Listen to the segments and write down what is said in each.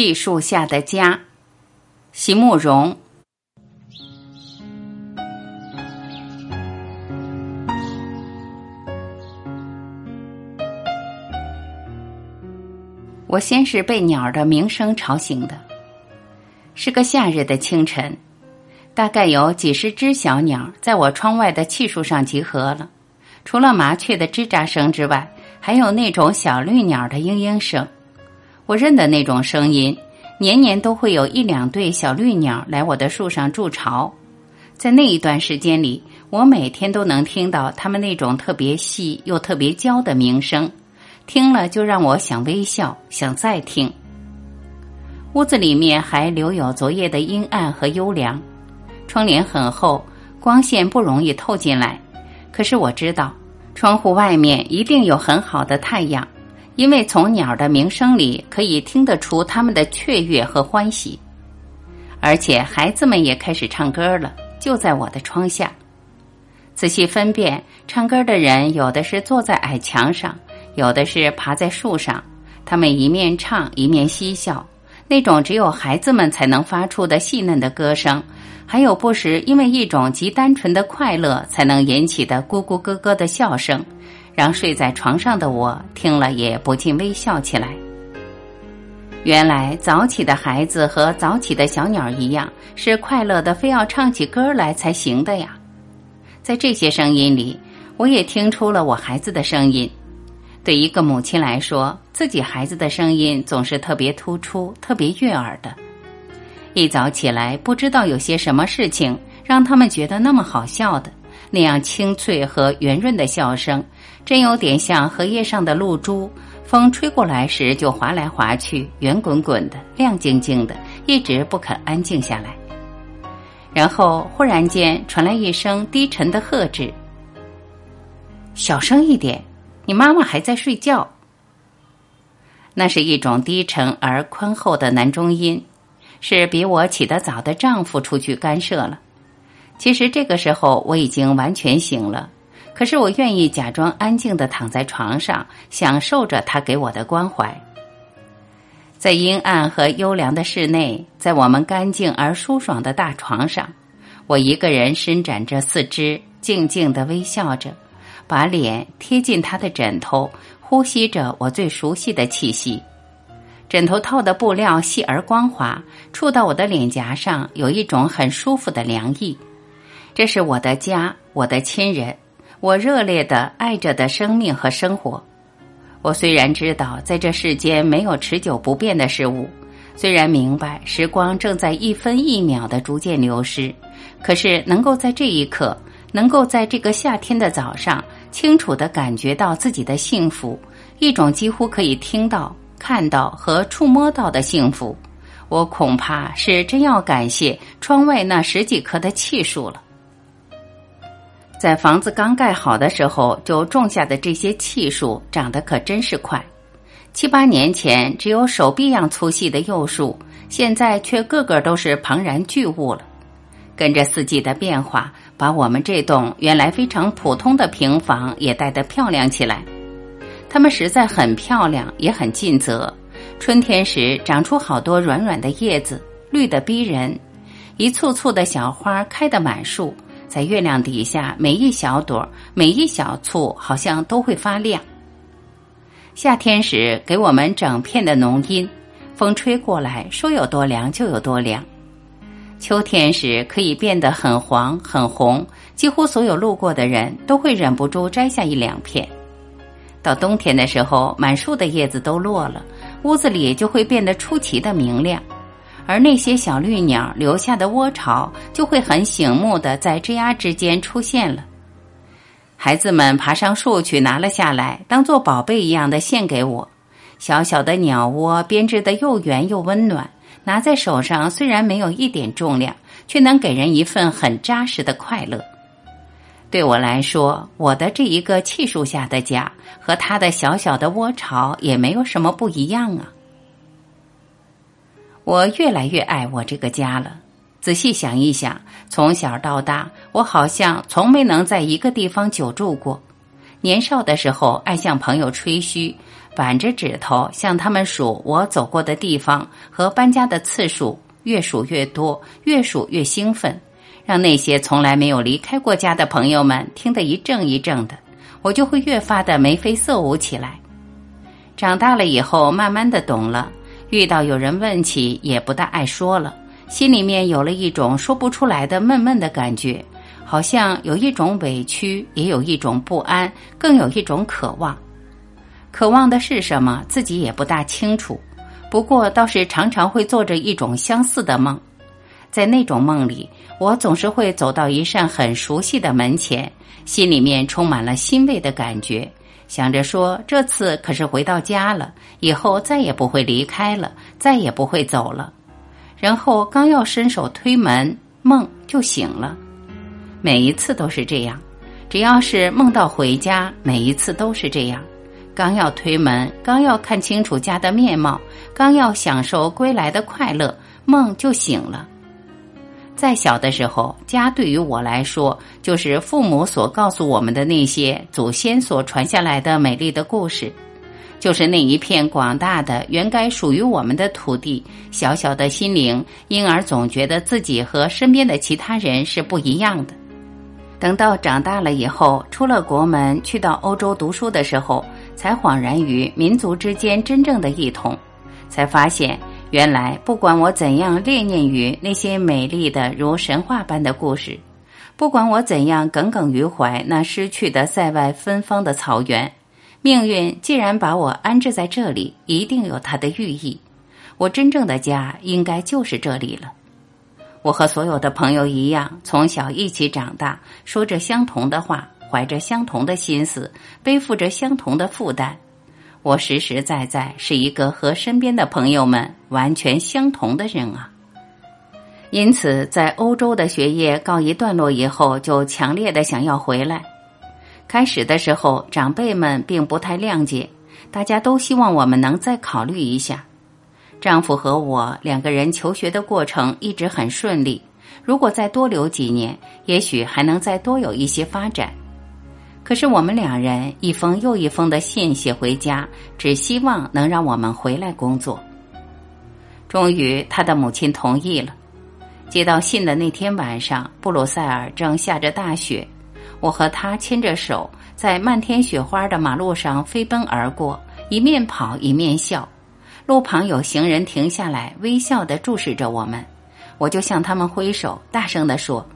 气树下的家，席慕容。我先是被鸟的鸣声吵醒的，是个夏日的清晨，大概有几十只小鸟在我窗外的气树上集合了。除了麻雀的吱喳声之外，还有那种小绿鸟的嘤嘤声。我认得那种声音，年年都会有一两对小绿鸟来我的树上筑巢。在那一段时间里，我每天都能听到它们那种特别细又特别娇的鸣声，听了就让我想微笑，想再听。屋子里面还留有昨夜的阴暗和幽凉，窗帘很厚，光线不容易透进来。可是我知道，窗户外面一定有很好的太阳。因为从鸟的鸣声里可以听得出它们的雀跃和欢喜，而且孩子们也开始唱歌了，就在我的窗下。仔细分辨，唱歌的人有的是坐在矮墙上，有的是爬在树上。他们一面唱一面嬉笑，那种只有孩子们才能发出的细嫩的歌声，还有不时因为一种极单纯的快乐才能引起的咕咕咯咯的笑声。让睡在床上的我听了也不禁微笑起来。原来早起的孩子和早起的小鸟一样，是快乐的，非要唱起歌来才行的呀。在这些声音里，我也听出了我孩子的声音。对一个母亲来说，自己孩子的声音总是特别突出、特别悦耳的。一早起来，不知道有些什么事情让他们觉得那么好笑的。那样清脆和圆润的笑声，真有点像荷叶上的露珠，风吹过来时就滑来滑去，圆滚滚的，亮晶晶的，一直不肯安静下来。然后忽然间传来一声低沉的喝止：“小声一点，你妈妈还在睡觉。”那是一种低沉而宽厚的男中音，是比我起得早的丈夫出去干涉了。其实这个时候我已经完全醒了，可是我愿意假装安静的躺在床上，享受着他给我的关怀。在阴暗和幽凉的室内，在我们干净而舒爽的大床上，我一个人伸展着四肢，静静的微笑着，把脸贴近他的枕头，呼吸着我最熟悉的气息。枕头套的布料细而光滑，触到我的脸颊上，有一种很舒服的凉意。这是我的家，我的亲人，我热烈的爱着的生命和生活。我虽然知道在这世间没有持久不变的事物，虽然明白时光正在一分一秒的逐渐流失，可是能够在这一刻，能够在这个夏天的早上，清楚的感觉到自己的幸福，一种几乎可以听到、看到和触摸到的幸福，我恐怕是真要感谢窗外那十几棵的气树了。在房子刚盖好的时候就种下的这些气树，长得可真是快。七八年前只有手臂样粗细的幼树，现在却个个都是庞然巨物了。跟着四季的变化，把我们这栋原来非常普通的平房也带得漂亮起来。它们实在很漂亮，也很尽责。春天时长出好多软软的叶子，绿得逼人，一簇簇的小花开得满树。在月亮底下，每一小朵、每一小簇，好像都会发亮。夏天时，给我们整片的浓荫，风吹过来，说有多凉就有多凉。秋天时，可以变得很黄、很红，几乎所有路过的人都会忍不住摘下一两片。到冬天的时候，满树的叶子都落了，屋子里就会变得出奇的明亮。而那些小绿鸟留下的窝巢就会很醒目的在枝桠之间出现了。孩子们爬上树去拿了下来，当做宝贝一样的献给我。小小的鸟窝编织的又圆又温暖，拿在手上虽然没有一点重量，却能给人一份很扎实的快乐。对我来说，我的这一个气树下的家和他的小小的窝巢也没有什么不一样啊。我越来越爱我这个家了。仔细想一想，从小到大，我好像从没能在一个地方久住过。年少的时候爱向朋友吹嘘，板着指头向他们数我走过的地方和搬家的次数，越数越多，越数越兴奋，让那些从来没有离开过家的朋友们听得一怔一怔的，我就会越发的眉飞色舞起来。长大了以后，慢慢的懂了，遇到有人问起，也不大爱说了，心里面有了一种说不出来的闷闷的感觉，好像有一种委屈，也有一种不安，更有一种渴望。渴望的是什么，自己也不大清楚，不过倒是常常会做着一种相似的梦，在那种梦里，我总是会走到一扇很熟悉的门前，心里面充满了欣慰的感觉。想着说，这次可是回到家了，以后再也不会离开了，再也不会走了。然后刚要伸手推门，梦就醒了。每一次都是这样，只要是梦到回家，每一次都是这样。刚要推门，刚要看清楚家的面貌，刚要享受归来的快乐，梦就醒了。在小的时候，家对于我来说，就是父母所告诉我们的那些祖先所传下来的美丽的故事，就是那一片广大的原该属于我们的土地。小小的心灵，因而总觉得自己和身边的其他人是不一样的。等到长大了以后，出了国门，去到欧洲读书的时候，才恍然于民族之间真正的异同，才发现。原来，不管我怎样恋念于那些美丽的如神话般的故事，不管我怎样耿耿于怀那失去的塞外芬芳的草原，命运既然把我安置在这里，一定有它的寓意。我真正的家应该就是这里了。我和所有的朋友一样，从小一起长大，说着相同的话，怀着相同的心思，背负着相同的负担。我实实在在是一个和身边的朋友们完全相同的人啊！因此，在欧洲的学业告一段落以后，就强烈的想要回来。开始的时候，长辈们并不太谅解，大家都希望我们能再考虑一下。丈夫和我两个人求学的过程一直很顺利，如果再多留几年，也许还能再多有一些发展。可是我们两人一封又一封的信写回家，只希望能让我们回来工作。终于，他的母亲同意了。接到信的那天晚上，布鲁塞尔正下着大雪，我和他牵着手，在漫天雪花的马路上飞奔而过，一面跑一面笑。路旁有行人停下来，微笑的注视着我们，我就向他们挥手，大声的说：“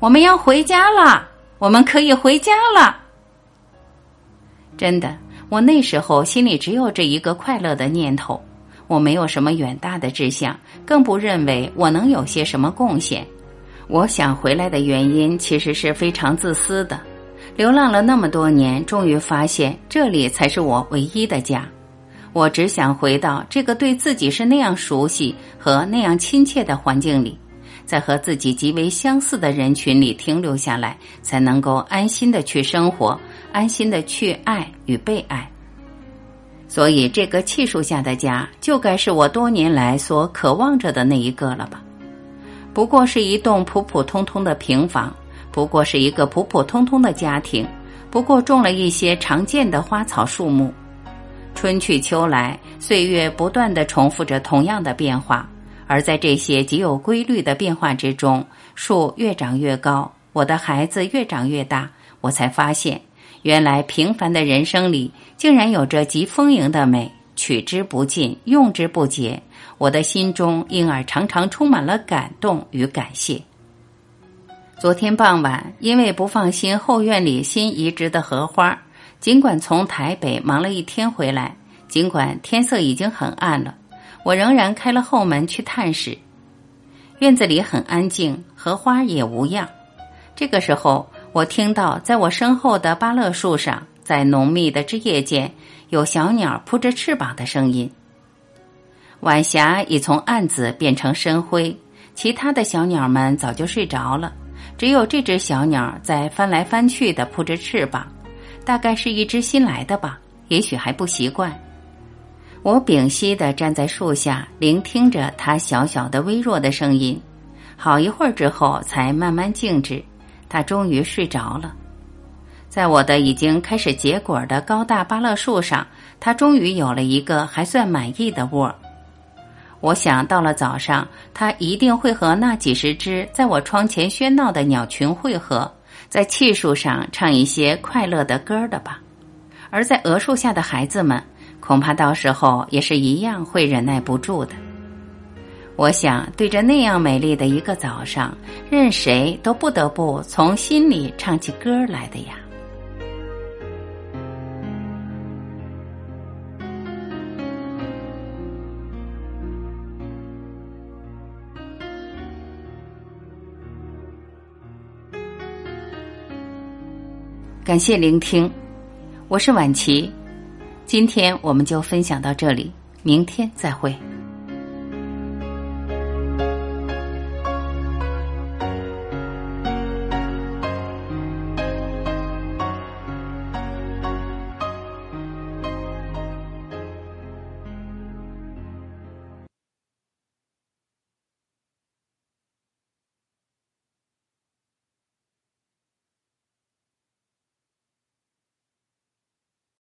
我们要回家了。”我们可以回家了。真的，我那时候心里只有这一个快乐的念头，我没有什么远大的志向，更不认为我能有些什么贡献。我想回来的原因其实是非常自私的。流浪了那么多年，终于发现这里才是我唯一的家。我只想回到这个对自己是那样熟悉和那样亲切的环境里。在和自己极为相似的人群里停留下来，才能够安心的去生活，安心的去爱与被爱。所以，这个气数下的家，就该是我多年来所渴望着的那一个了吧？不过是一栋普普通通的平房，不过是一个普普通通的家庭，不过种了一些常见的花草树木，春去秋来，岁月不断的重复着同样的变化。而在这些极有规律的变化之中，树越长越高，我的孩子越长越大，我才发现，原来平凡的人生里竟然有着极丰盈的美，取之不尽，用之不竭。我的心中因而常常充满了感动与感谢。昨天傍晚，因为不放心后院里新移植的荷花，尽管从台北忙了一天回来，尽管天色已经很暗了。我仍然开了后门去探视，院子里很安静，荷花也无恙。这个时候，我听到在我身后的芭乐树上，在浓密的枝叶间，有小鸟扑着翅膀的声音。晚霞已从暗紫变成深灰，其他的小鸟们早就睡着了，只有这只小鸟在翻来翻去的扑着翅膀，大概是一只新来的吧，也许还不习惯。我屏息地站在树下，聆听着它小小的、微弱的声音。好一会儿之后，才慢慢静止。它终于睡着了。在我的已经开始结果的高大芭乐树上，它终于有了一个还算满意的窝。我想到了早上，它一定会和那几十只在我窗前喧闹的鸟群汇合，在气树上唱一些快乐的歌的吧。而在鹅树下的孩子们，恐怕到时候也是一样会忍耐不住的。我想，对着那样美丽的一个早上，任谁都不得不从心里唱起歌来的呀。感谢聆听，我是婉琪。今天我们就分享到这里，明天再会。